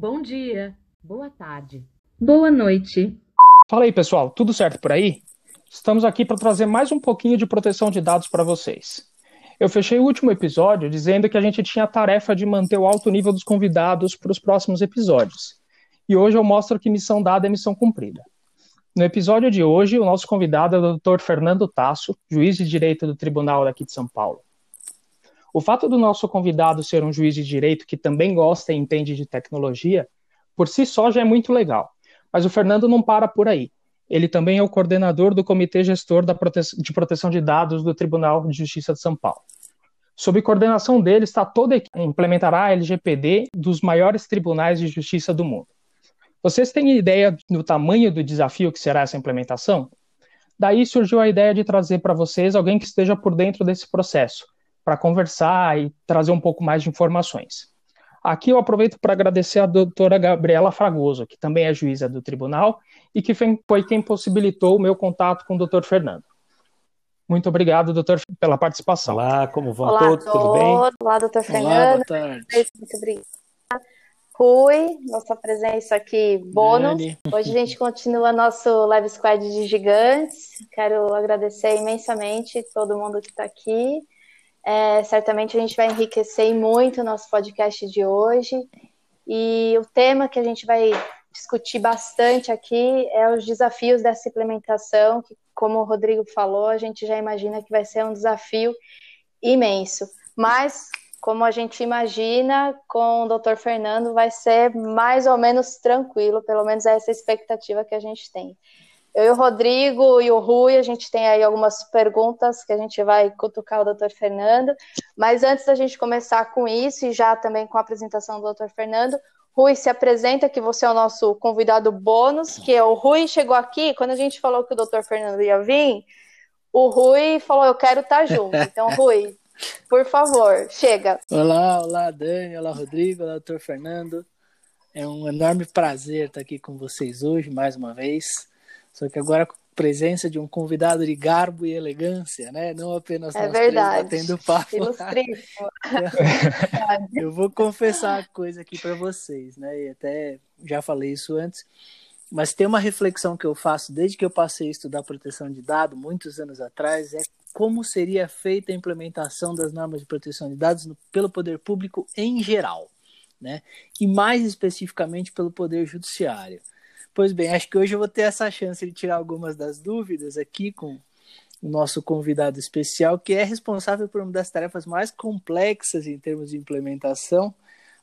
Bom dia, boa tarde, boa noite. Fala aí, pessoal, tudo certo por aí? Estamos aqui para trazer mais um pouquinho de proteção de dados para vocês. Eu fechei o último episódio dizendo que a gente tinha a tarefa de manter o alto nível dos convidados para os próximos episódios. E hoje eu mostro que missão dada é missão cumprida. No episódio de hoje, o nosso convidado é o Dr. Fernando Tasso, juiz de direito do Tribunal daqui de São Paulo. O fato do nosso convidado ser um juiz de direito que também gosta e entende de tecnologia, por si só já é muito legal. Mas o Fernando não para por aí. Ele também é o coordenador do Comitê Gestor de Proteção de Dados do Tribunal de Justiça de São Paulo. Sob coordenação dele está toda a equipe implementará a LGPD dos maiores tribunais de justiça do mundo. Vocês têm ideia do tamanho do desafio que será essa implementação? Daí surgiu a ideia de trazer para vocês alguém que esteja por dentro desse processo, para conversar e trazer um pouco mais de informações. Aqui eu aproveito para agradecer a doutora Gabriela Fragoso, que também é juíza do tribunal e que foi quem possibilitou o meu contato com o doutor Fernando. Muito obrigado, doutor, pela participação. Olá, como vão Olá todos? Tudo bem? Olá, doutor Fernando. Olá, boa tarde. Muito obrigada. Rui, nossa presença aqui bônus. Dani. Hoje a gente continua nosso Live Squad de gigantes. Quero agradecer imensamente todo mundo que está aqui. É, certamente a gente vai enriquecer muito o nosso podcast de hoje. E o tema que a gente vai discutir bastante aqui é os desafios dessa implementação, que, como o Rodrigo falou, a gente já imagina que vai ser um desafio imenso. Mas como a gente imagina, com o Dr. Fernando vai ser mais ou menos tranquilo, pelo menos é essa expectativa que a gente tem. Eu e o Rodrigo e o Rui, a gente tem aí algumas perguntas que a gente vai cutucar o Dr. Fernando, mas antes da gente começar com isso e já também com a apresentação do Dr. Fernando, Rui se apresenta que você é o nosso convidado bônus, que é o Rui chegou aqui, quando a gente falou que o Dr. Fernando ia vir, o Rui falou, eu quero estar junto. Então, Rui, por favor, chega. Olá, olá, Dani, olá, Rodrigo, olá, doutor Fernando. É um enorme prazer estar aqui com vocês hoje, mais uma vez. Só que agora com a presença de um convidado de garbo e elegância, né? Não apenas é nós verdade. três batendo papo. Ilustríssimo. Eu vou confessar uma coisa aqui para vocês, né? E até já falei isso antes. Mas tem uma reflexão que eu faço desde que eu passei a estudar proteção de dados, muitos anos atrás, é como seria feita a implementação das normas de proteção de dados no, pelo poder público em geral, né? E mais especificamente pelo poder judiciário. Pois bem, acho que hoje eu vou ter essa chance de tirar algumas das dúvidas aqui com o nosso convidado especial, que é responsável por uma das tarefas mais complexas em termos de implementação.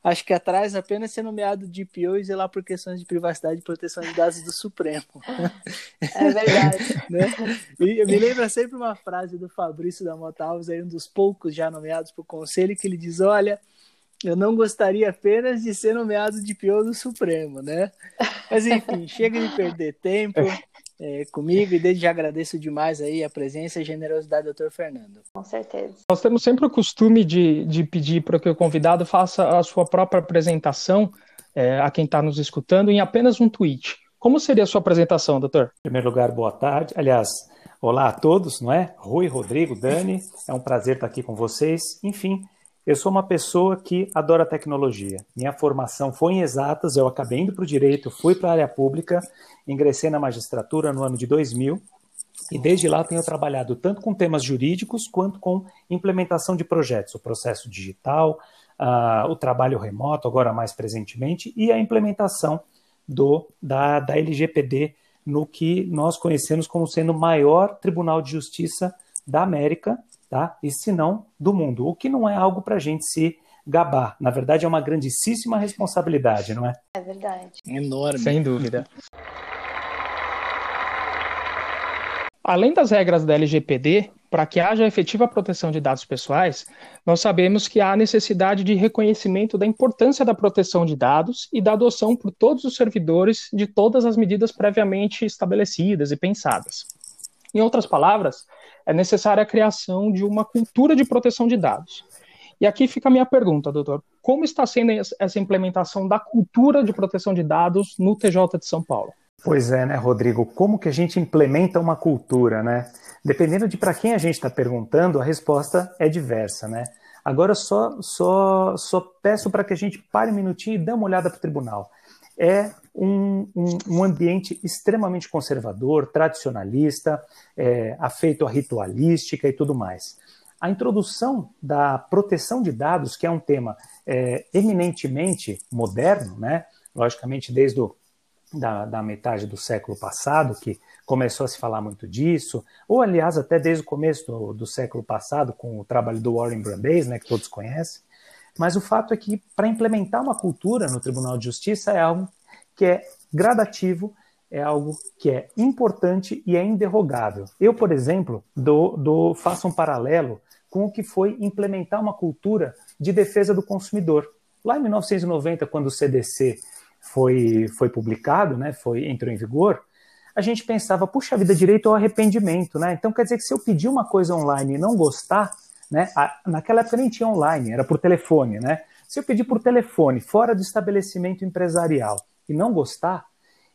Acho que atrás apenas ser nomeado DPO e zelar por questões de privacidade e proteção de dados do Supremo. É verdade. né? E me lembra sempre uma frase do Fabrício da Mota Alves, aí um dos poucos já nomeados para o conselho, que ele diz: Olha, eu não gostaria apenas de ser nomeado DPO do Supremo, né? Mas enfim, chega de perder tempo é, comigo e desde já agradeço demais aí a presença e a generosidade do Dr. Fernando. Com certeza. Nós temos sempre o costume de, de pedir para que o convidado faça a sua própria apresentação é, a quem está nos escutando em apenas um tweet. Como seria a sua apresentação, doutor? Em primeiro lugar, boa tarde. Aliás, olá a todos, não é? Rui, Rodrigo, Dani, é um prazer estar aqui com vocês. Enfim, eu sou uma pessoa que adora tecnologia. Minha formação foi em exatas, eu acabei indo para o direito, fui para a área pública, ingressei na magistratura no ano de 2000 e desde lá tenho trabalhado tanto com temas jurídicos quanto com implementação de projetos, o processo digital, uh, o trabalho remoto, agora mais presentemente, e a implementação do da, da LGPD no que nós conhecemos como sendo o maior tribunal de justiça da América tá? E se não, do mundo. O que não é algo para a gente se gabar. Na verdade, é uma grandíssima responsabilidade, não é? É verdade. Enorme. Sem dúvida. Além das regras da LGPD, para que haja efetiva proteção de dados pessoais, nós sabemos que há necessidade de reconhecimento da importância da proteção de dados e da adoção por todos os servidores de todas as medidas previamente estabelecidas e pensadas. Em outras palavras, é necessária a criação de uma cultura de proteção de dados. E aqui fica a minha pergunta, doutor. Como está sendo essa implementação da cultura de proteção de dados no TJ de São Paulo? Pois é, né, Rodrigo? Como que a gente implementa uma cultura, né? Dependendo de para quem a gente está perguntando, a resposta é diversa, né? Agora só, só, só peço para que a gente pare um minutinho e dê uma olhada para o tribunal. É um, um, um, ambiente extremamente conservador, tradicionalista, é, afeito à ritualística e tudo mais. A introdução da proteção de dados, que é um tema é, eminentemente moderno, né? logicamente desde o da, da, metade do século passado, que começou a se falar muito disso, ou aliás, até desde o começo do, do século passado, com o trabalho do Warren Brandeis, né, que todos conhecem. Mas o fato é que, para implementar uma cultura no Tribunal de Justiça, é algo que é gradativo, é algo que é importante e é inderrogável. Eu, por exemplo, dou, dou, faço um paralelo com o que foi implementar uma cultura de defesa do consumidor. Lá em 1990, quando o CDC foi, foi publicado, né, foi, entrou em vigor, a gente pensava, puxa vida, direito ao arrependimento, né? Então quer dizer que se eu pedir uma coisa online e não gostar, né? A, naquela época nem tinha online, era por telefone, né? Se eu pedir por telefone, fora do estabelecimento empresarial, e não gostar,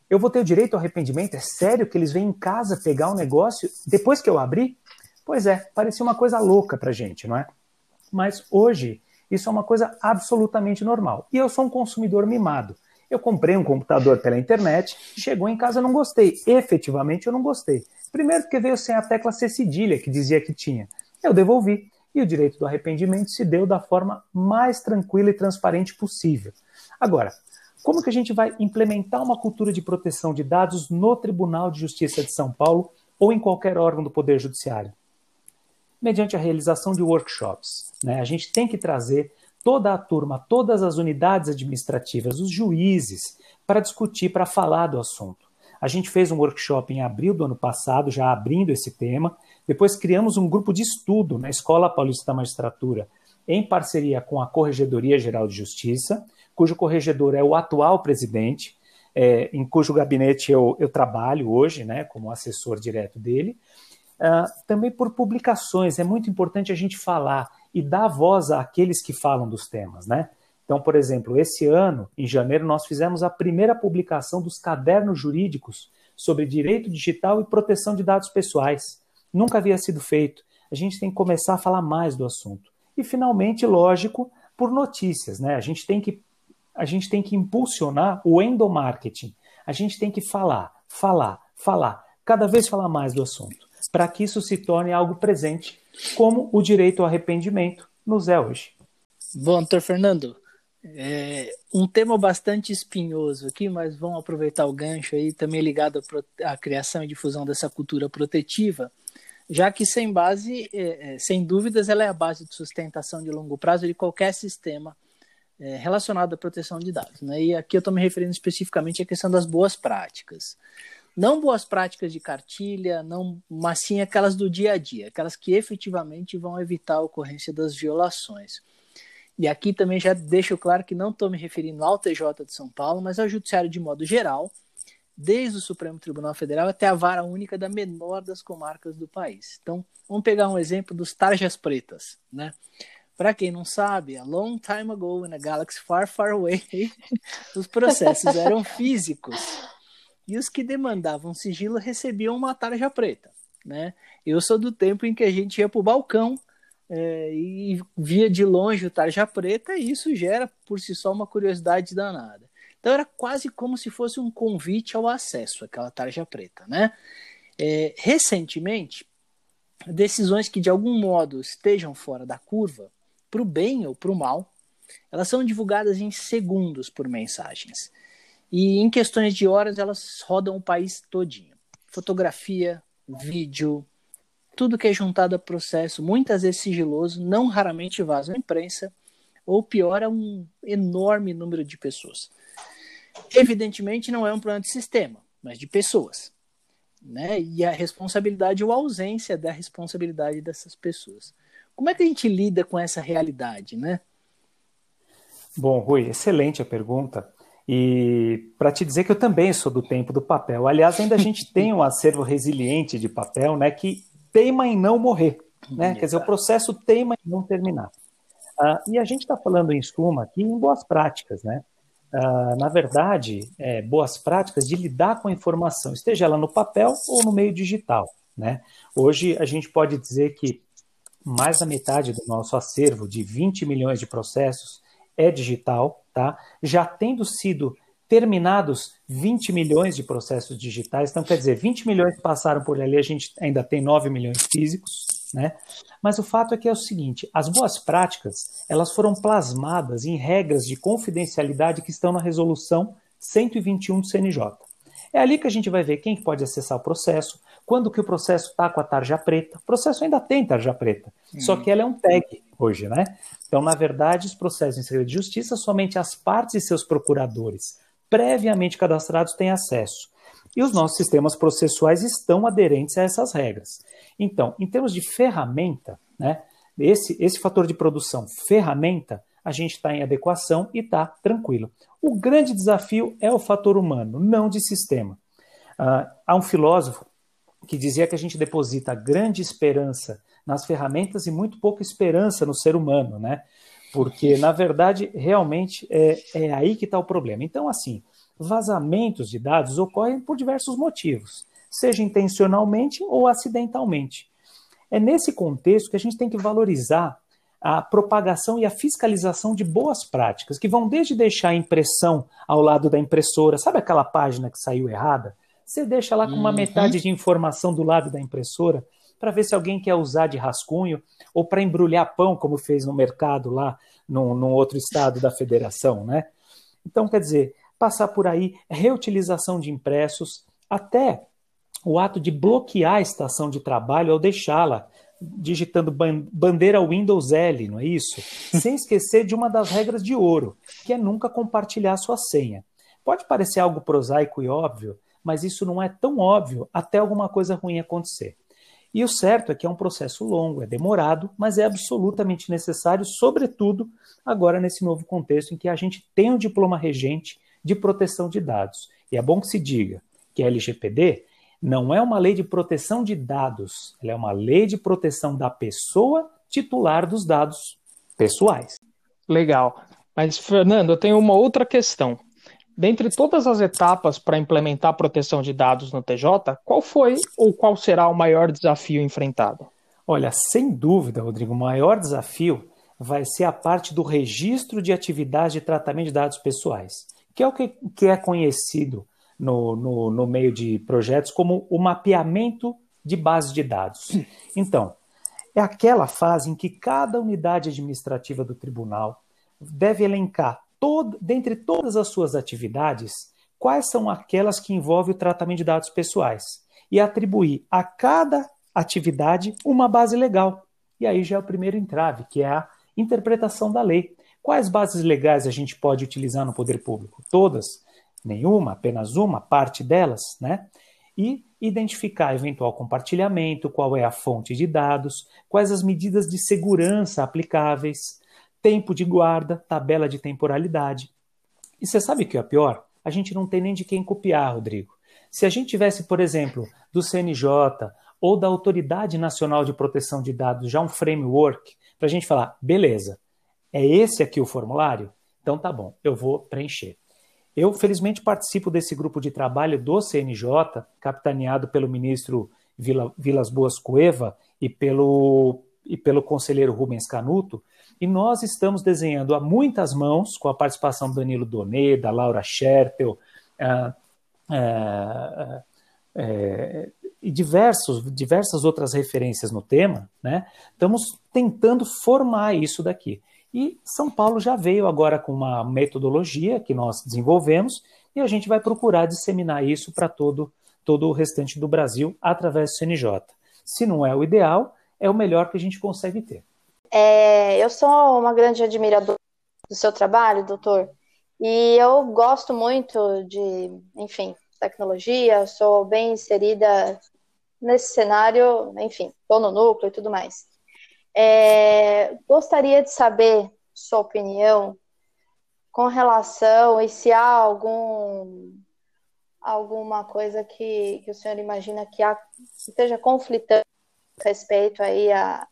eu vou ter o direito ao arrependimento? É sério que eles vêm em casa pegar o um negócio depois que eu abri? Pois é, parecia uma coisa louca pra gente, não é? Mas hoje, isso é uma coisa absolutamente normal. E eu sou um consumidor mimado. Eu comprei um computador pela internet, chegou em casa não gostei. Efetivamente eu não gostei. Primeiro porque veio sem a tecla C cedilha que dizia que tinha. Eu devolvi e o direito do arrependimento se deu da forma mais tranquila e transparente possível. Agora, como que a gente vai implementar uma cultura de proteção de dados no Tribunal de Justiça de São Paulo ou em qualquer órgão do Poder Judiciário? Mediante a realização de workshops. Né? A gente tem que trazer toda a turma, todas as unidades administrativas, os juízes, para discutir, para falar do assunto. A gente fez um workshop em abril do ano passado, já abrindo esse tema. Depois criamos um grupo de estudo na Escola Paulista da Magistratura, em parceria com a Corregedoria Geral de Justiça, cujo corregedor é o atual presidente, é, em cujo gabinete eu, eu trabalho hoje, né, como assessor direto dele. Uh, também por publicações, é muito importante a gente falar e dar voz àqueles que falam dos temas, né? Então, por exemplo, esse ano, em janeiro, nós fizemos a primeira publicação dos cadernos jurídicos sobre direito digital e proteção de dados pessoais. Nunca havia sido feito. A gente tem que começar a falar mais do assunto. E, finalmente, lógico, por notícias, né? A gente tem que, a gente tem que impulsionar o endomarketing. A gente tem que falar, falar, falar, cada vez falar mais do assunto, para que isso se torne algo presente como o direito ao arrependimento nos é hoje. Bom, doutor Fernando, é um tema bastante espinhoso aqui, mas vamos aproveitar o gancho aí, também ligado à criação e difusão dessa cultura protetiva, já que sem base, é, é, sem dúvidas, ela é a base de sustentação de longo prazo de qualquer sistema é, relacionado à proteção de dados. Né? E aqui eu estou me referindo especificamente à questão das boas práticas. Não boas práticas de cartilha, não, mas sim aquelas do dia a dia, aquelas que efetivamente vão evitar a ocorrência das violações. E aqui também já deixo claro que não estou me referindo ao TJ de São Paulo, mas ao Judiciário de modo geral, desde o Supremo Tribunal Federal até a vara única da menor das comarcas do país. Então, vamos pegar um exemplo dos tarjas pretas, né? Para quem não sabe, a long time ago in a galaxy far, far away, os processos eram físicos e os que demandavam sigilo recebiam uma tarja preta. Né? Eu sou do tempo em que a gente ia para o balcão é, e via de longe o tarja preta, e isso gera por si só uma curiosidade danada. Então era quase como se fosse um convite ao acesso àquela tarja preta. Né? É, recentemente, decisões que de algum modo estejam fora da curva, para o bem ou para o mal, elas são divulgadas em segundos por mensagens. E em questões de horas elas rodam o país todinho. Fotografia, vídeo, tudo que é juntado a processo, muitas vezes sigiloso, não raramente vaza à imprensa, ou pior, a um enorme número de pessoas. Evidentemente não é um problema de sistema, mas de pessoas. Né? E a responsabilidade ou a ausência da responsabilidade dessas pessoas. Como é que a gente lida com essa realidade, né? Bom, Rui, excelente a pergunta. E para te dizer que eu também sou do tempo do papel. Aliás, ainda a gente tem um acervo resiliente de papel, né, que teima em não morrer, né? Quer dizer, o processo teima em não terminar. Uh, e a gente está falando em suma aqui em boas práticas, né? Uh, na verdade, é, boas práticas de lidar com a informação, esteja ela no papel ou no meio digital, né? Hoje a gente pode dizer que mais da metade do nosso acervo de 20 milhões de processos é digital, tá? Já tendo sido terminados 20 milhões de processos digitais, então quer dizer, 20 milhões passaram por ali, a gente ainda tem 9 milhões físicos, né? Mas o fato é que é o seguinte, as boas práticas, elas foram plasmadas em regras de confidencialidade que estão na resolução 121 do CNJ. É ali que a gente vai ver quem pode acessar o processo, quando que o processo está com a tarja preta. O processo ainda tem tarja preta, uhum. só que ela é um tag hoje, né? Então, na verdade, os processos em segredo de justiça, somente as partes e seus procuradores previamente cadastrados têm acesso. E os nossos sistemas processuais estão aderentes a essas regras. Então, em termos de ferramenta, né, esse, esse fator de produção, ferramenta, a gente está em adequação e está tranquilo. O grande desafio é o fator humano, não de sistema. Uh, há um filósofo que dizia que a gente deposita grande esperança nas ferramentas e muito pouca esperança no ser humano, né? Porque, na verdade, realmente é, é aí que está o problema. Então, assim, vazamentos de dados ocorrem por diversos motivos, seja intencionalmente ou acidentalmente. É nesse contexto que a gente tem que valorizar a propagação e a fiscalização de boas práticas, que vão desde deixar a impressão ao lado da impressora, sabe aquela página que saiu errada? Você deixa lá com uma uhum. metade de informação do lado da impressora para ver se alguém quer usar de rascunho ou para embrulhar pão, como fez no mercado lá num, num outro estado da federação, né? Então, quer dizer, passar por aí, reutilização de impressos, até o ato de bloquear a estação de trabalho ao deixá-la digitando bandeira Windows L, não é isso? Sem esquecer de uma das regras de ouro, que é nunca compartilhar sua senha. Pode parecer algo prosaico e óbvio, mas isso não é tão óbvio até alguma coisa ruim acontecer. E o certo é que é um processo longo, é demorado, mas é absolutamente necessário, sobretudo agora nesse novo contexto em que a gente tem o um diploma regente de proteção de dados. E é bom que se diga que a LGPD não é uma lei de proteção de dados, ela é uma lei de proteção da pessoa titular dos dados pessoais. Legal. Mas, Fernando, eu tenho uma outra questão. Dentre todas as etapas para implementar a proteção de dados no TJ, qual foi ou qual será o maior desafio enfrentado? Olha, sem dúvida, Rodrigo, o maior desafio vai ser a parte do registro de atividades de tratamento de dados pessoais, que é o que, que é conhecido no, no, no meio de projetos como o mapeamento de bases de dados. Então, é aquela fase em que cada unidade administrativa do tribunal deve elencar, todo, dentre todas as suas atividades, quais são aquelas que envolvem o tratamento de dados pessoais e atribuir a cada atividade uma base legal. E aí já é o primeiro entrave, que é a interpretação da lei. Quais bases legais a gente pode utilizar no poder público? Todas nenhuma, apenas uma parte delas, né? E identificar eventual compartilhamento, qual é a fonte de dados, quais as medidas de segurança aplicáveis, tempo de guarda, tabela de temporalidade. E você sabe o que é pior? A gente não tem nem de quem copiar, Rodrigo. Se a gente tivesse, por exemplo, do CNJ ou da Autoridade Nacional de Proteção de Dados já um framework para a gente falar, beleza, é esse aqui o formulário? Então tá bom, eu vou preencher. Eu, felizmente, participo desse grupo de trabalho do CNJ, capitaneado pelo ministro Vila, Vilas Boas Cueva e pelo, e pelo conselheiro Rubens Canuto, e nós estamos desenhando a muitas mãos, com a participação do Danilo Donê, da Laura Scherpel, uh, uh, uh, e diversos, diversas outras referências no tema, né? estamos tentando formar isso daqui. E São Paulo já veio agora com uma metodologia que nós desenvolvemos e a gente vai procurar disseminar isso para todo, todo o restante do Brasil através do CNJ. Se não é o ideal, é o melhor que a gente consegue ter. É, eu sou uma grande admiradora do seu trabalho, doutor, e eu gosto muito de, enfim, tecnologia, sou bem inserida nesse cenário, enfim, estou no núcleo e tudo mais. É, gostaria de saber sua opinião com relação e se há algum alguma coisa que, que o senhor imagina que, há, que esteja conflitando respeito aí a,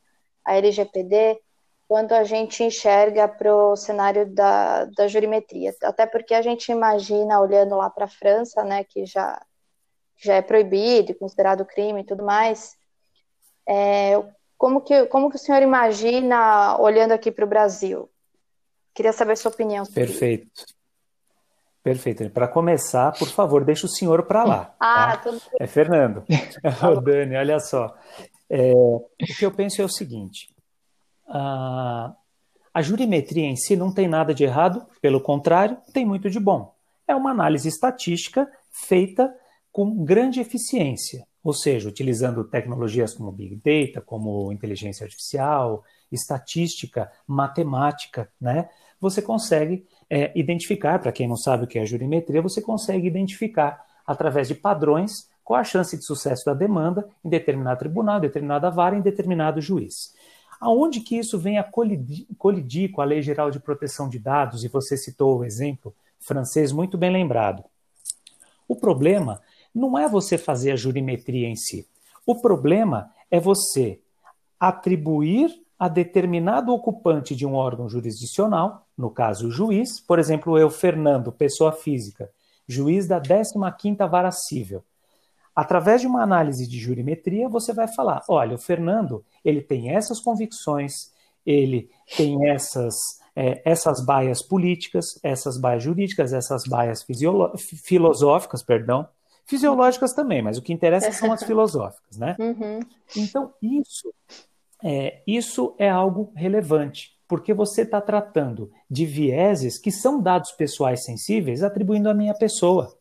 a LGPD quando a gente enxerga para o cenário da, da jurimetria. Até porque a gente imagina, olhando lá para a França, né, que já, já é proibido, considerado crime e tudo mais, é, como que, como que o senhor imagina olhando aqui para o Brasil? Queria saber a sua opinião. Perfeito. Isso. Perfeito. Para começar, por favor, deixa o senhor para lá. Ah, tá? tudo bem. É Fernando. Ô, Dani, olha só. É, o que eu penso é o seguinte: a, a jurimetria em si não tem nada de errado, pelo contrário, tem muito de bom. É uma análise estatística feita com grande eficiência, ou seja, utilizando tecnologias como Big Data, como inteligência artificial, estatística, matemática, né? Você consegue é, identificar, para quem não sabe o que é jurimetria, você consegue identificar através de padrões qual a chance de sucesso da demanda em determinado tribunal, em determinada vara, em determinado juiz. Aonde que isso vem a colidir, colidir com a Lei Geral de Proteção de Dados, e você citou o exemplo francês muito bem lembrado. O problema não é você fazer a jurimetria em si. O problema é você atribuir a determinado ocupante de um órgão jurisdicional, no caso o juiz, por exemplo, eu, Fernando, pessoa física, juiz da 15ª Vara Civil. Através de uma análise de jurimetria, você vai falar, olha, o Fernando, ele tem essas convicções, ele tem essas, é, essas baias políticas, essas baias jurídicas, essas baias filosóficas, perdão, fisiológicas também, mas o que interessa são as filosóficas, né? Uhum. Então, isso é, isso é algo relevante, porque você está tratando de vieses que são dados pessoais sensíveis atribuindo à minha pessoa.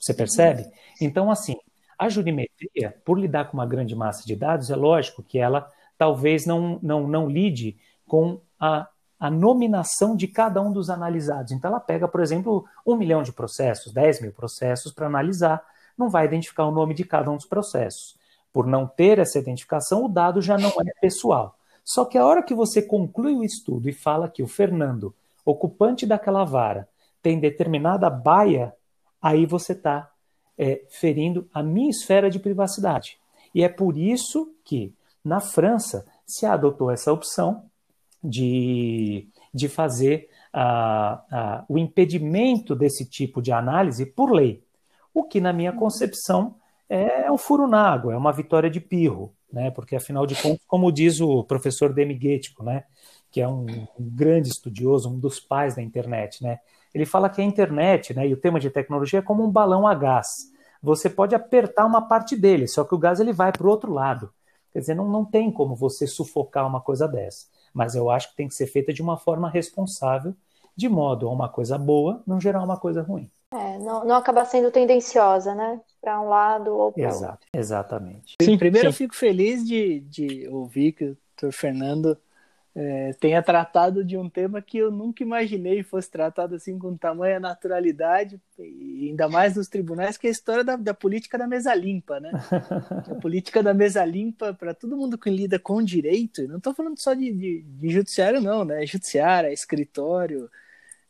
Você percebe? Então, assim, a jurimetria, por lidar com uma grande massa de dados, é lógico que ela talvez não, não, não lide com a, a nominação de cada um dos analisados. Então, ela pega, por exemplo, um milhão de processos, 10 mil processos para analisar, não vai identificar o nome de cada um dos processos. Por não ter essa identificação, o dado já não é pessoal. Só que a hora que você conclui o estudo e fala que o Fernando, ocupante daquela vara, tem determinada baia, aí você está é, ferindo a minha esfera de privacidade. E é por isso que, na França, se adotou essa opção de, de fazer o impedimento desse tipo de análise por lei. O que, na minha concepção, é um furo na água, é uma vitória de pirro, né? Porque afinal de contas, como diz o professor Demigetico, né? Que é um, um, grande estudioso, um dos pais da internet, né? Ele fala que a internet, né? E o tema de tecnologia é como um balão a gás. Você pode apertar uma parte dele, só que o gás ele vai para o outro lado. Quer dizer, não, não tem como você sufocar uma coisa dessa. Mas eu acho que tem que ser feita de uma forma responsável, de modo a uma coisa boa não gerar uma coisa ruim. É, não, não acaba sendo tendenciosa, né? Para um lado ou para Exato, outro. Exatamente. Sim, Primeiro, sim. eu fico feliz de, de ouvir que o doutor Fernando é, tenha tratado de um tema que eu nunca imaginei fosse tratado assim com tamanha naturalidade, e ainda mais nos tribunais, que é a história da, da política da mesa limpa, né? a política da mesa limpa para todo mundo que lida com direito, não estou falando só de, de, de, judiciário, não, né? É judiciário, é escritório,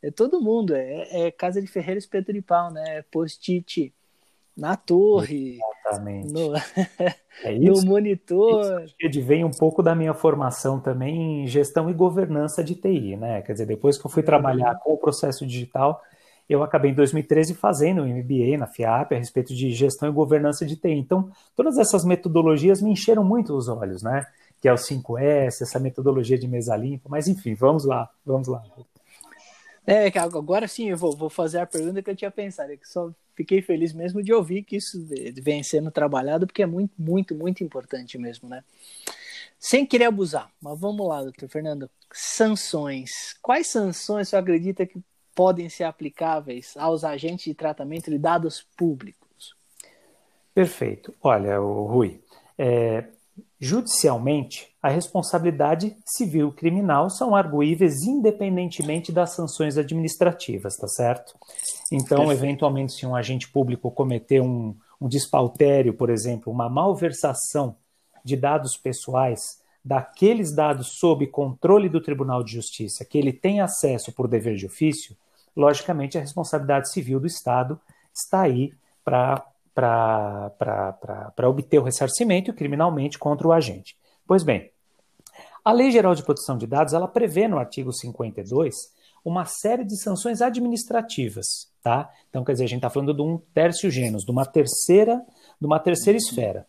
é todo mundo, é, é Casa de Ferreira Espeto de Pau, né? Post-it na torre, Exatamente. no, é isso, no monitor. Isso vem um pouco da minha formação também em gestão e governança de TI, né? Quer dizer, depois que eu fui trabalhar com o processo digital, eu acabei em 2013 fazendo um MBA na FIAP a respeito de gestão e governança de TI. Então, todas essas metodologias me encheram muito os olhos, né? Que é o 5S, essa metodologia de mesa limpa, mas enfim, vamos lá, vamos lá. É, agora sim eu vou, vou fazer a pergunta que eu tinha pensado, é que só fiquei feliz mesmo de ouvir que isso vem sendo trabalhado, porque é muito, muito, muito importante mesmo, né? Sem querer abusar, mas vamos lá, doutor Fernando. Sanções. Quais sanções você acredita que podem ser aplicáveis aos agentes de tratamento de dados públicos? Perfeito. Olha, Rui, é, Judicialmente, a responsabilidade civil e criminal são arguíveis independentemente das sanções administrativas, tá certo? Então, Perfeito. eventualmente, se um agente público cometer um, um despautério, por exemplo, uma malversação de dados pessoais, daqueles dados sob controle do Tribunal de Justiça, que ele tem acesso por dever de ofício, logicamente a responsabilidade civil do Estado está aí para obter o ressarcimento criminalmente contra o agente. Pois bem, a Lei Geral de Proteção de Dados ela prevê no artigo 52 uma série de sanções administrativas, tá? Então, quer dizer, a gente está falando de um tercio gênus, de uma terceira, de uma terceira esfera.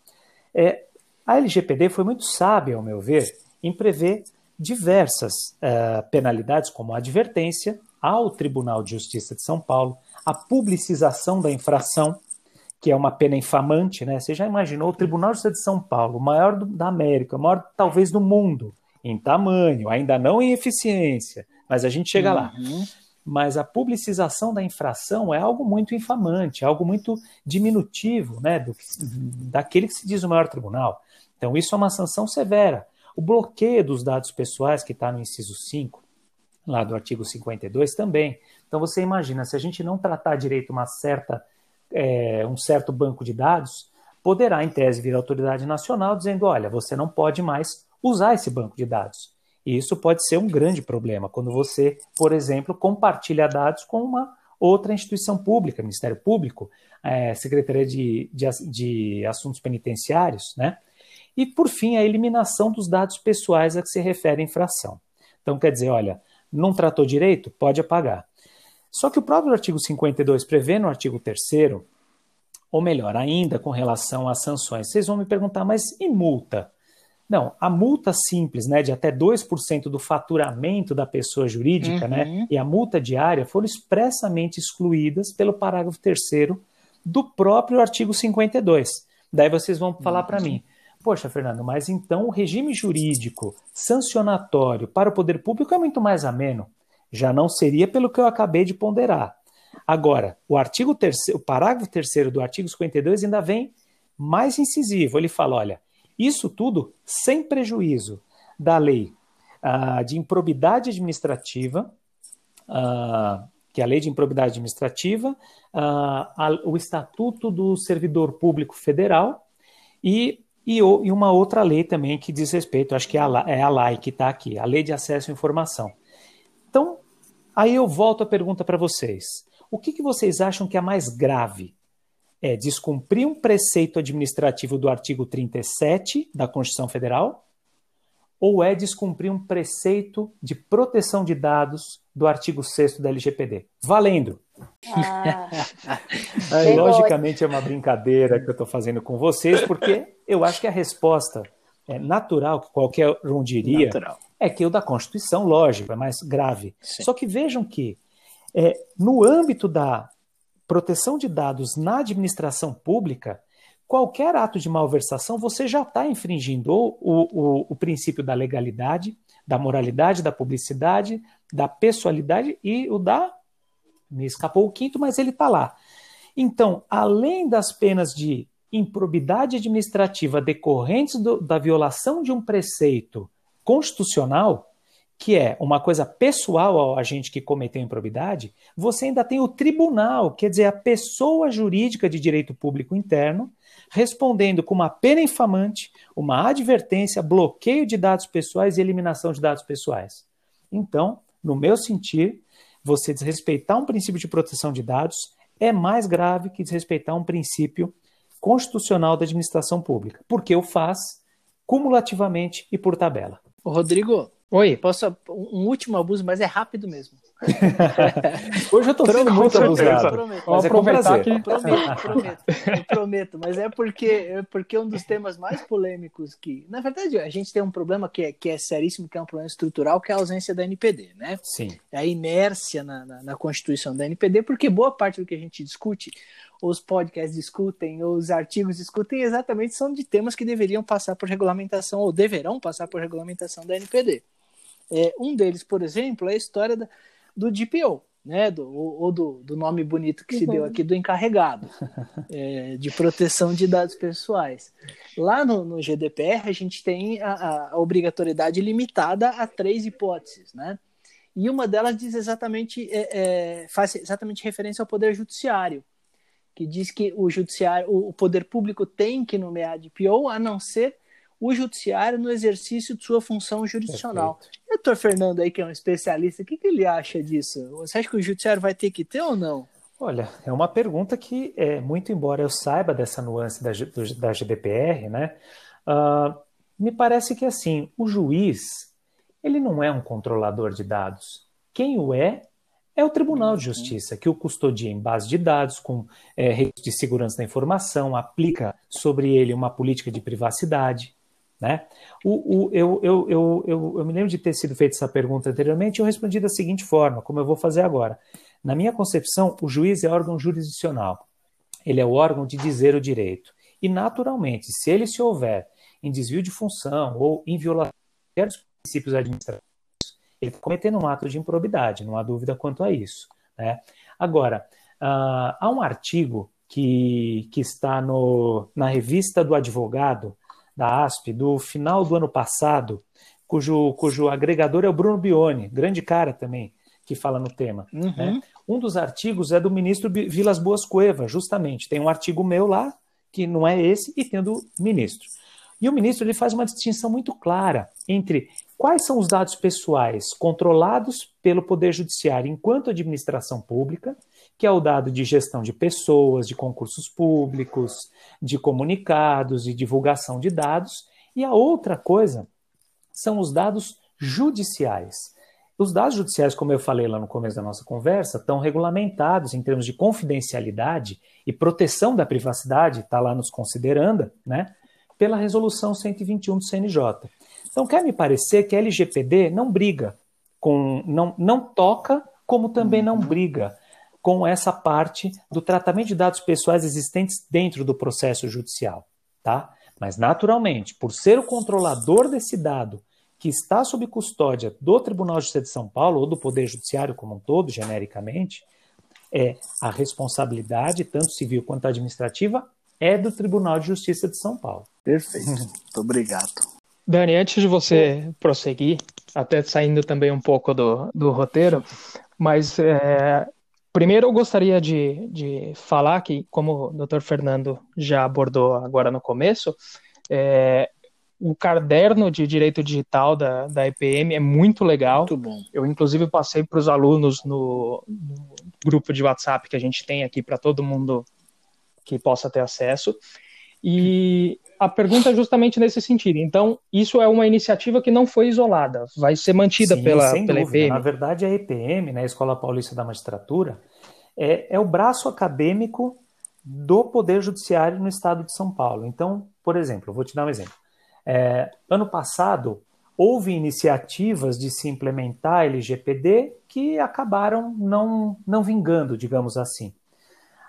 É, A LGPD foi muito sábia, ao meu ver, em prever diversas uh, penalidades, como a advertência ao Tribunal de Justiça de São Paulo, a publicização da infração, que é uma pena infamante, né? Você já imaginou o Tribunal de Justiça de São Paulo, o maior do, da América, o maior talvez do mundo, em tamanho, ainda não em eficiência, mas a gente chega uhum. lá. Mas a publicização da infração é algo muito infamante, é algo muito diminutivo, né, do, daquele que se diz o maior tribunal. Então, isso é uma sanção severa. O bloqueio dos dados pessoais, que está no inciso 5, lá do artigo 52, também. Então, você imagina, se a gente não tratar direito uma certa, é, um certo banco de dados, poderá, em tese, vir a autoridade nacional dizendo: olha, você não pode mais usar esse banco de dados. E isso pode ser um grande problema quando você, por exemplo, compartilha dados com uma outra instituição pública, Ministério Público, é, Secretaria de, de, de Assuntos Penitenciários, né? E, por fim, a eliminação dos dados pessoais a que se refere a infração. Então, quer dizer, olha, não tratou direito? Pode apagar. Só que o próprio artigo 52 prevê no artigo 3 ou melhor, ainda com relação às sanções. Vocês vão me perguntar, mas e multa? Não, a multa simples, né, de até 2% do faturamento da pessoa jurídica, né, uhum. né, e a multa diária foram expressamente excluídas pelo parágrafo 3 do próprio artigo 52. Daí vocês vão falar para mim, Poxa, Fernando, mas então o regime jurídico sancionatório para o poder público é muito mais ameno. Já não seria pelo que eu acabei de ponderar. Agora, o artigo terceiro, o parágrafo terceiro do artigo 52 ainda vem mais incisivo. Ele fala: olha, isso tudo sem prejuízo da lei uh, de improbidade administrativa, uh, que é a lei de improbidade administrativa, uh, a, o Estatuto do Servidor Público Federal e e, e uma outra lei também que diz respeito, acho que é a, é a LAI que está aqui, a Lei de Acesso à Informação. Então, aí eu volto a pergunta para vocês. O que, que vocês acham que é mais grave? É descumprir um preceito administrativo do artigo 37 da Constituição Federal? Ou é descumprir um preceito de proteção de dados do artigo 6 da LGPD? Valendo! Ah. logicamente é uma brincadeira que eu estou fazendo com vocês, porque eu acho que a resposta é natural, que qualquer um diria, natural. é que o da Constituição, lógico, é mais grave. Sim. Só que vejam que, é, no âmbito da proteção de dados na administração pública, qualquer ato de malversação você já está infringindo o, o, o princípio da legalidade, da moralidade, da publicidade, da pessoalidade e o da me escapou o quinto, mas ele está lá. Então, além das penas de improbidade administrativa decorrentes do, da violação de um preceito constitucional, que é uma coisa pessoal ao agente que cometeu improbidade, você ainda tem o tribunal, quer dizer, a pessoa jurídica de direito público interno, respondendo com uma pena infamante, uma advertência, bloqueio de dados pessoais e eliminação de dados pessoais. Então, no meu sentir, você desrespeitar um princípio de proteção de dados é mais grave que desrespeitar um princípio constitucional da administração pública, porque o faz cumulativamente e por tabela. Rodrigo, Oi. Posso um último abuso, mas é rápido mesmo. Hoje eu estou sendo muito abusado. Prometo, mas é aproveitar que... prometo, prometo, prometo, mas é porque é porque um dos temas mais polêmicos que, na verdade, a gente tem um problema que é, que é seríssimo, que é um problema estrutural, que é a ausência da NPD, né? Sim. É a inércia na, na, na constituição da NPD, porque boa parte do que a gente discute os podcasts discutem, os artigos discutem, exatamente são de temas que deveriam passar por regulamentação ou deverão passar por regulamentação da NPD. É, um deles, por exemplo, é a história da, do DPO, né, do, ou do, do nome bonito que se uhum. deu aqui, do encarregado é, de proteção de dados pessoais. Lá no, no GDPR, a gente tem a, a, obrigatoriedade limitada a três hipóteses, né? E uma delas diz exatamente, é, é, faz exatamente referência ao Poder Judiciário, que diz que o judiciário, o, o poder público tem que nomear DPO, a não ser o judiciário no exercício de sua função jurisdicional. Perfeito. E o doutor Fernando aí, que é um especialista, o que, que ele acha disso? Você acha que o judiciário vai ter que ter ou não? Olha, é uma pergunta que, é, muito embora eu saiba dessa nuance da, da GDPR, né, uh, me parece que assim, o juiz, ele não é um controlador de dados. Quem o é, é o Tribunal de uhum. Justiça, que o custodia em base de dados, com é, de segurança da informação, aplica sobre ele uma política de privacidade. Né? O, o, eu, eu, eu, eu, me lembro de ter sido feita essa pergunta anteriormente e eu respondi da seguinte forma, como eu vou fazer agora. Na minha concepção, o juiz é órgão jurisdicional. Ele é o órgão de dizer o direito. E, naturalmente, se ele se houver em desvio de função ou em violação dos princípios administrativos, ele está cometendo um ato de improbidade, não há dúvida quanto a isso. Né? Agora, uh, há um artigo que, que está no, na revista do advogado, da ASP, do final do ano passado, cujo, cujo agregador é o Bruno Bione, grande cara também, que fala no tema. Uhum. Né? Um dos artigos é do ministro Vilas Boas Cueva, justamente. Tem um artigo meu lá, que não é esse, e tem do ministro. E o ministro ele faz uma distinção muito clara entre quais são os dados pessoais controlados pelo Poder Judiciário enquanto administração pública, que é o dado de gestão de pessoas, de concursos públicos, de comunicados e divulgação de dados, e a outra coisa são os dados judiciais. Os dados judiciais, como eu falei lá no começo da nossa conversa, estão regulamentados em termos de confidencialidade e proteção da privacidade, está lá nos considerando, né? pela resolução 121 do CNJ. Então, quer me parecer que a LGPD não briga com, não, não toca, como também não briga com essa parte do tratamento de dados pessoais existentes dentro do processo judicial, tá? Mas naturalmente, por ser o controlador desse dado que está sob custódia do Tribunal de Justiça de São Paulo ou do Poder Judiciário como um todo, genericamente, é a responsabilidade, tanto civil quanto administrativa, é do Tribunal de Justiça de São Paulo. Perfeito. Muito obrigado. Dani, antes de você prosseguir, até saindo também um pouco do, do roteiro, mas é, primeiro eu gostaria de, de falar que, como o Dr. Fernando já abordou agora no começo, é, o caderno de direito digital da, da EPM é muito legal. Muito bom. Eu, inclusive, passei para os alunos no, no, grupo de WhatsApp que a gente tem aqui para todo mundo que possa ter acesso. E a pergunta é justamente nesse sentido. Então, isso é uma iniciativa que não foi isolada, vai ser mantida Sim, pela, pela EPM. Na verdade, a EPM, né, a Escola Paulista da Magistratura, é, é o braço acadêmico do Poder Judiciário no Estado de São Paulo. Então, por exemplo, vou te dar um exemplo. É, ano passado, houve iniciativas de se implementar LGPD que acabaram não, não vingando, digamos assim.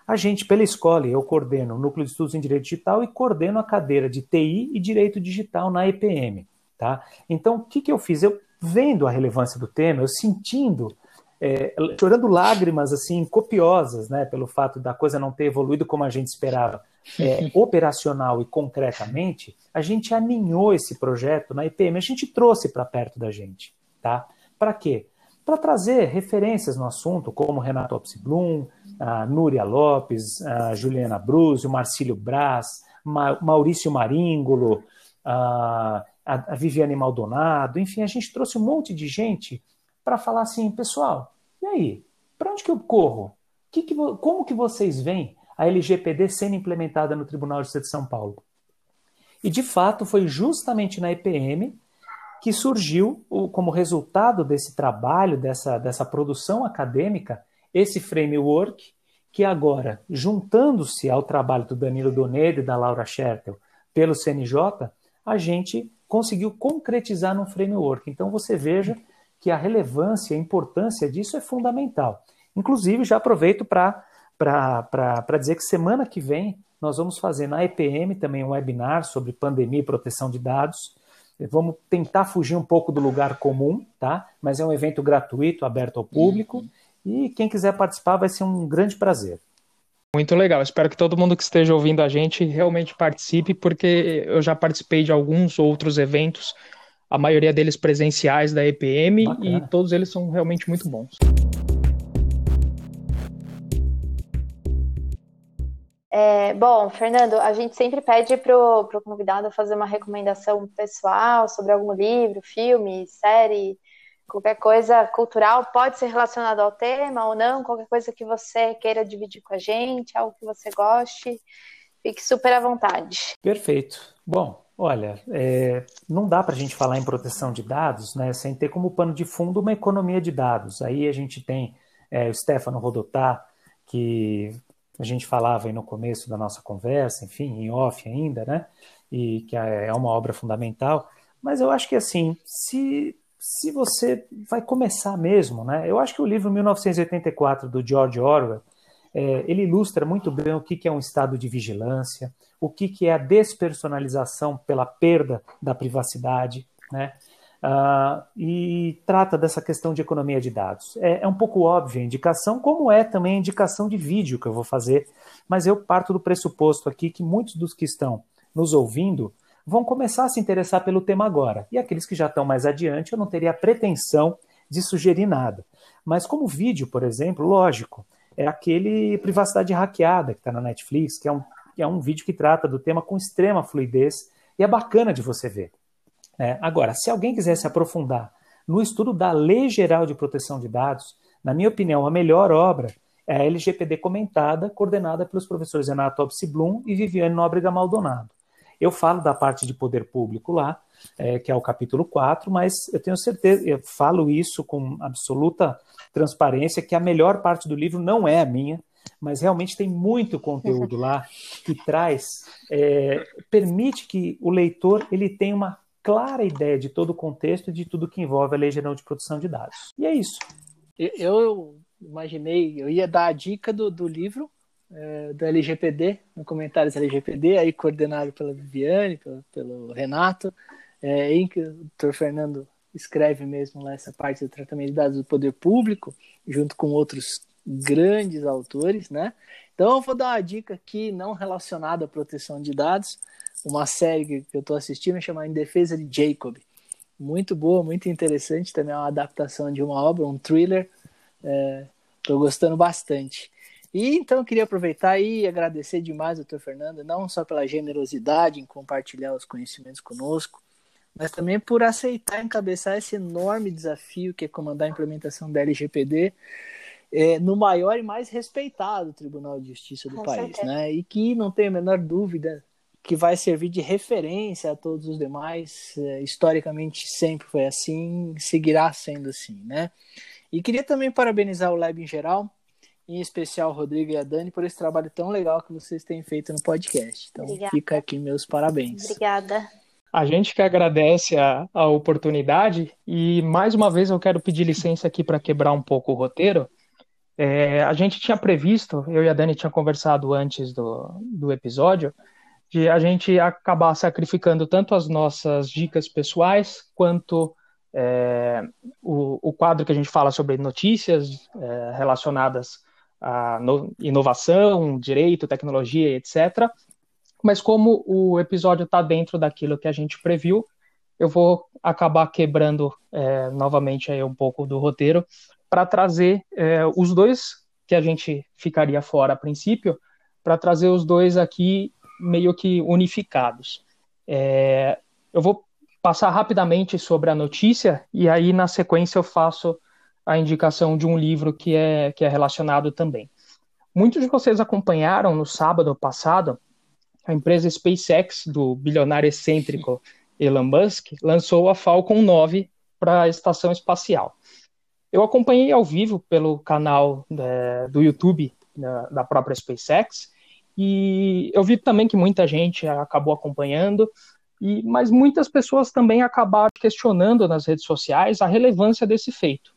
A gente, pela escola, eu coordeno o Núcleo de Estudos em Direito Digital e coordeno a cadeira de TI e Direito Digital na EPM. Tá? Então, o que, que eu fiz? Eu, vendo a relevância do tema, eu sentindo, é, chorando lágrimas assim copiosas, né, pelo fato da coisa não ter evoluído como a gente esperava, é, operacional e concretamente, a gente aninhou esse projeto na EPM, a gente trouxe para perto da gente. Tá? Para quê? Para trazer referências no assunto, como Renato Opsi-Blum, a Núria Lopes, a Juliana Bruzio, Marcílio Braz, Ma Maurício Maríngolo, a, a Viviane Maldonado, enfim, a gente trouxe um monte de gente para falar assim, pessoal, e aí, para onde que eu corro? Que que, como que vocês veem a LGPD sendo implementada no Tribunal de Justiça de São Paulo? E, de fato, foi justamente na EPM que surgiu como resultado desse trabalho, dessa, dessa produção acadêmica, esse framework, que agora, juntando-se ao trabalho do Danilo Donedo e da Laura Schertel pelo CNJ, a gente conseguiu concretizar num framework. Então você veja que a relevância, a importância disso é fundamental. Inclusive, já aproveito para dizer que semana que vem nós vamos fazer na EPM também um webinar sobre pandemia e proteção de dados. Vamos tentar fugir um pouco do lugar comum, tá? Mas é um evento gratuito, aberto ao público. Uhum. E quem quiser participar vai ser um grande prazer. Muito legal. Espero que todo mundo que esteja ouvindo a gente realmente participe, porque eu já participei de alguns outros eventos, a maioria deles presenciais da EPM, Bacana. e todos eles são realmente muito bons. É, bom, Fernando, a gente sempre pede para o convidado fazer uma recomendação pessoal sobre algum livro, filme, série, qualquer coisa cultural, pode ser relacionado ao tema ou não, qualquer coisa que você queira dividir com a gente, algo que você goste, fique super à vontade. Perfeito. Bom, olha, é, não dá para a gente falar em proteção de dados né, sem ter como pano de fundo uma economia de dados. Aí a gente tem é, o Stefano Rodotá, que a gente falava aí no começo da nossa conversa, enfim, em off ainda, né? E que é, é uma obra fundamental. Mas eu acho que assim, se, se você vai começar mesmo, né? Eu acho que o livro 1984 do George Orwell é, ele ilustra muito bem o que, que é um estado de vigilância, o que, que é a despersonalização pela perda da privacidade, né? Uh, e trata dessa questão de economia de dados. É, é, um pouco óbvia a indicação, como é também a indicação de vídeo que eu vou fazer, mas eu parto do pressuposto aqui que muitos dos que estão nos ouvindo vão começar a se interessar pelo tema agora, e aqueles que já estão mais adiante, eu não teria a pretensão de sugerir nada. Mas como vídeo, por exemplo, lógico, é aquele Privacidade Hackeada que está na Netflix, que é, um, que é um vídeo que trata do tema com extrema fluidez e é bacana de você ver. É, agora, se alguém quiser se aprofundar no estudo da Lei Geral de Proteção de Dados, na minha opinião, a melhor obra é a LGPD comentada, coordenada pelos professores Renato Obsi Blum e Viviane Nóbrega Maldonado. Eu falo da parte de poder público lá, é, que é o capítulo 4, mas eu tenho certeza, eu falo isso com absoluta transparência, que a melhor parte do livro não é a minha, mas realmente tem muito conteúdo lá que traz, é, permite que o leitor ele tenha uma clara ideia de todo o contexto e de tudo que envolve a Lei Geral de Proteção de Dados. E é isso. Eu imaginei, eu ia dar a dica do, do livro é, do LGPD, no comentários LGPD, aí coordenado pela Viviane, pelo, pelo Renato, é, em que o doutor Fernando escreve mesmo lá essa parte do tratamento de dados do poder público, junto com outros grandes autores, né? Então eu vou dar uma dica aqui não relacionada à proteção de dados, uma série que eu estou assistindo chamada Em Defesa de Jacob. Muito boa, muito interessante, também é uma adaptação de uma obra, um thriller. Estou é, gostando bastante. E então queria aproveitar e agradecer demais doutor Fernando, não só pela generosidade em compartilhar os conhecimentos conosco, mas também por aceitar encabeçar esse enorme desafio que é comandar a implementação da LGPD é, no maior e mais respeitado Tribunal de Justiça do Com país, certeza. né? E que não tenho a menor dúvida que vai servir de referência a todos os demais. É, historicamente sempre foi assim, seguirá sendo assim, né? E queria também parabenizar o Lab em geral, em especial o Rodrigo e a Dani, por esse trabalho tão legal que vocês têm feito no podcast. Então Obrigada. fica aqui meus parabéns. Obrigada. A gente que agradece a, a oportunidade e mais uma vez eu quero pedir licença aqui para quebrar um pouco o roteiro. É, a gente tinha previsto, eu e a Dani tinha conversado antes do, do episódio, de a gente acabar sacrificando tanto as nossas dicas pessoais quanto é, o, o, quadro que a gente fala sobre notícias é, relacionadas a no, inovação, direito, tecnologia, etc. Mas como o episódio está dentro daquilo que a gente previu, eu vou acabar quebrando é, novamente aí um pouco do roteiro para trazer é, os dois que a gente ficaria fora a princípio, para trazer os dois aqui meio que unificados. É, eu vou passar rapidamente sobre a notícia e aí na sequência eu faço a indicação de um livro que é, que é relacionado também. Muitos de vocês acompanharam no sábado passado a empresa SpaceX do bilionário excêntrico Elon Musk lançou a Falcon 9 para a estação espacial. Eu acompanhei ao vivo pelo canal é, do YouTube da, da, própria SpaceX e eu vi também que muita gente acabou acompanhando, e, mas muitas pessoas também acabaram questionando nas redes sociais a relevância desse feito.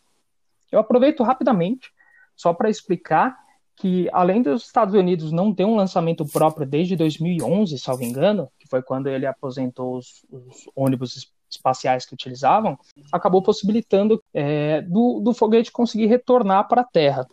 Eu aproveito rapidamente só para explicar que além dos Estados Unidos não ter um lançamento próprio desde 2011, salvo engano, que foi quando ele aposentou os, os ônibus espaciais que utilizavam, acabou possibilitando é, do, do foguete conseguir retornar para a Terra.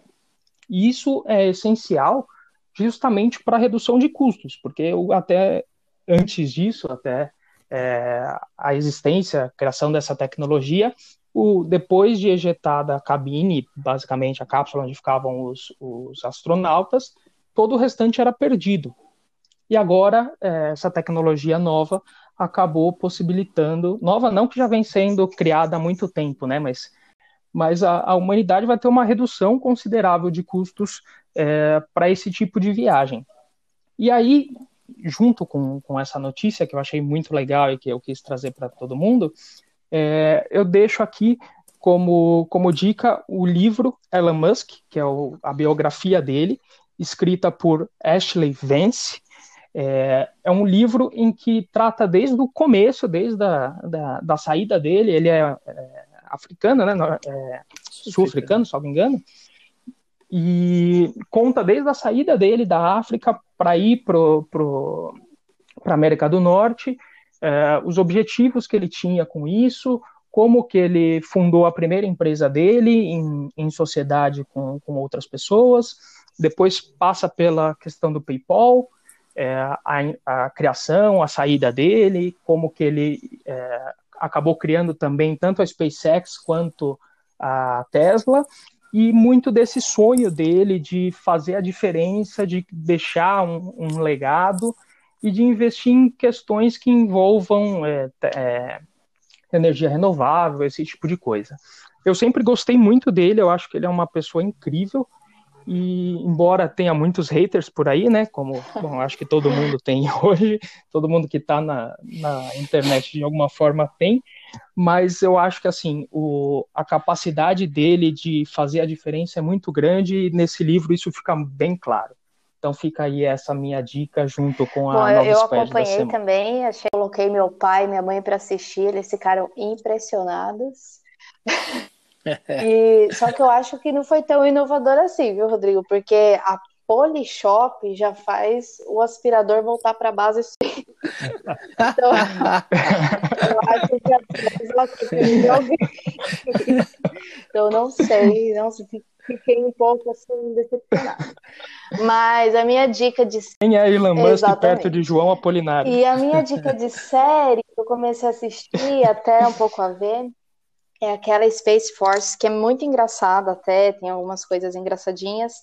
E isso é essencial justamente para a redução de custos, porque até antes disso, até é, a existência, a criação dessa tecnologia, o, depois de ejetada a cabine, basicamente a cápsula onde ficavam os, os astronautas, todo o restante era perdido. E agora, é, essa tecnologia nova acabou possibilitando, nova não que já vem sendo criada há muito tempo, né, mas, mas a, a humanidade vai ter uma redução considerável de custos é, para esse tipo de viagem. E aí, junto com, com essa notícia que eu achei muito legal e que eu quis trazer para todo mundo, é, eu deixo aqui como, como dica o livro Elon Musk, que é o, a biografia dele, escrita por Ashley Vance. É, é, um livro em que trata desde o começo, desde a da, da saída dele, ele é, é africano, né, é, sul-africano, se não me engano, e conta desde a saída dele da África para ir para pro, a América do Norte, é, os objetivos que ele tinha com isso, como que ele fundou a primeira empresa dele em, em sociedade com, com outras pessoas, depois passa pela questão do PayPal, é, a, a, criação, a saída dele, como que ele é, acabou criando também tanto a SpaceX quanto a Tesla, e muito desse sonho dele de fazer a diferença, de deixar um, um legado e de investir em questões que envolvam é, é, energia renovável, esse tipo de coisa. Eu sempre gostei muito dele, eu acho que ele é uma pessoa incrível, e embora tenha muitos haters por aí, né? Como bom, acho que todo mundo tem hoje, todo mundo que está na, na internet de alguma forma tem, mas eu acho que assim o, a capacidade dele de fazer a diferença é muito grande e nesse livro isso fica bem claro. Então fica aí essa minha dica junto com a Bom, Nova eu acompanhei também, achei, coloquei meu pai e minha mãe para assistir, eles ficaram impressionados. E, só que eu acho que não foi tão inovador assim, viu, Rodrigo? Porque a Polishop já faz o aspirador voltar para a base. então, eu acho que a Então, não sei, não fiquei um pouco assim decepcionada. Mas a minha dica de Quem é Elon Musk Exatamente. perto de João Apolinário? E a minha dica de série que eu comecei a assistir, até um pouco a ver, é aquela Space Force, que é muito engraçada até, tem algumas coisas engraçadinhas,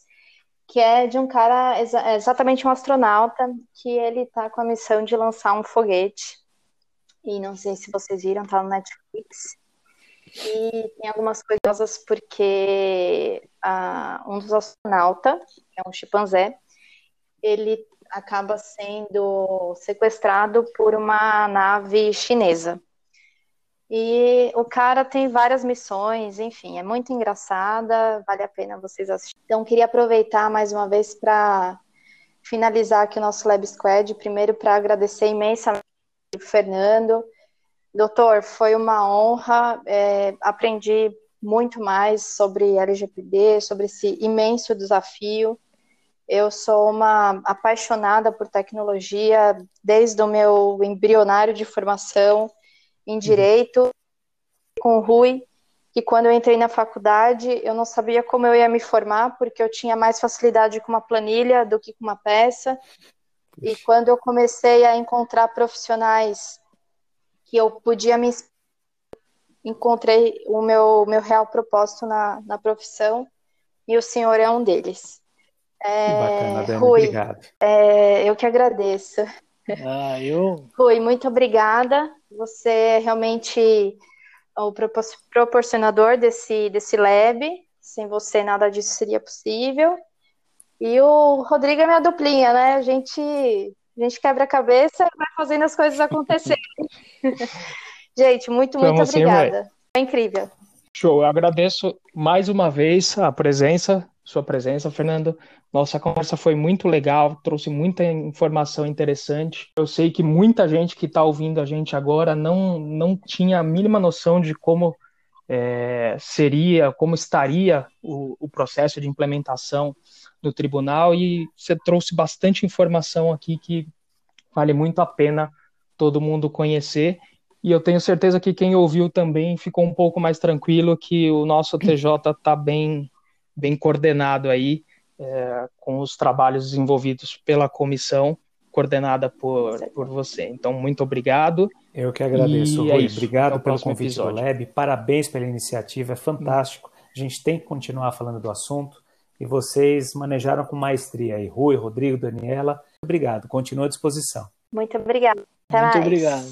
que é de um cara, exa exatamente um astronauta, que ele tá com a missão de lançar um foguete. E não sei se vocês viram, tá no Netflix. E tem algumas coisas porque uh, um dos astronautas, que é um chimpanzé, ele acaba sendo sequestrado por uma nave chinesa. E o cara tem várias missões, enfim, é muito engraçada, vale a pena vocês assistirem. Então, queria aproveitar mais uma vez para finalizar aqui o nosso Lab Squad. Primeiro, para agradecer imensamente o Fernando. Doutor, foi uma honra, é, aprendi muito mais sobre LGPD, sobre esse imenso desafio. Eu sou uma apaixonada por tecnologia desde o meu embrionário de formação em direito com o Rui, que quando eu entrei na faculdade, eu não sabia como eu ia me formar, porque eu tinha mais facilidade com uma planilha do que com uma peça. E quando eu comecei a encontrar profissionais que eu podia me encontrei o meu, meu real propósito na, na profissão e o senhor é um deles. É, bacana, Dani, Rui, obrigado. É, eu que agradeço. Ah, eu... Rui, muito obrigada. Você é realmente o proporcionador desse, desse lab. Sem você, nada disso seria possível. E o Rodrigo é minha duplinha, né? A gente, a gente quebra a cabeça e vai fazendo as coisas acontecerem. gente, muito, muito Vamos obrigada. Sim, é incrível. Show, eu agradeço mais uma vez a presença, sua presença, Fernando. Nossa conversa foi muito legal, trouxe muita informação interessante. Eu sei que muita gente que está ouvindo a gente agora não, não tinha a mínima noção de como é, seria, como estaria o, o processo de implementação no tribunal e você trouxe bastante informação aqui que vale muito a pena todo mundo conhecer. E eu tenho certeza que quem ouviu também ficou um pouco mais tranquilo que o nosso TJ está bem, bem coordenado aí é, com os trabalhos desenvolvidos pela comissão coordenada por, por você. Então, muito obrigado. Eu que agradeço, e Rui. É obrigado pelo convite episódio. do Lab. Parabéns pela iniciativa, é fantástico. A gente tem que continuar falando do assunto e vocês manejaram com maestria aí. Rui, Rodrigo, Daniela. Obrigado. Continua à disposição. Muito obrigado. Até muito mais. obrigado.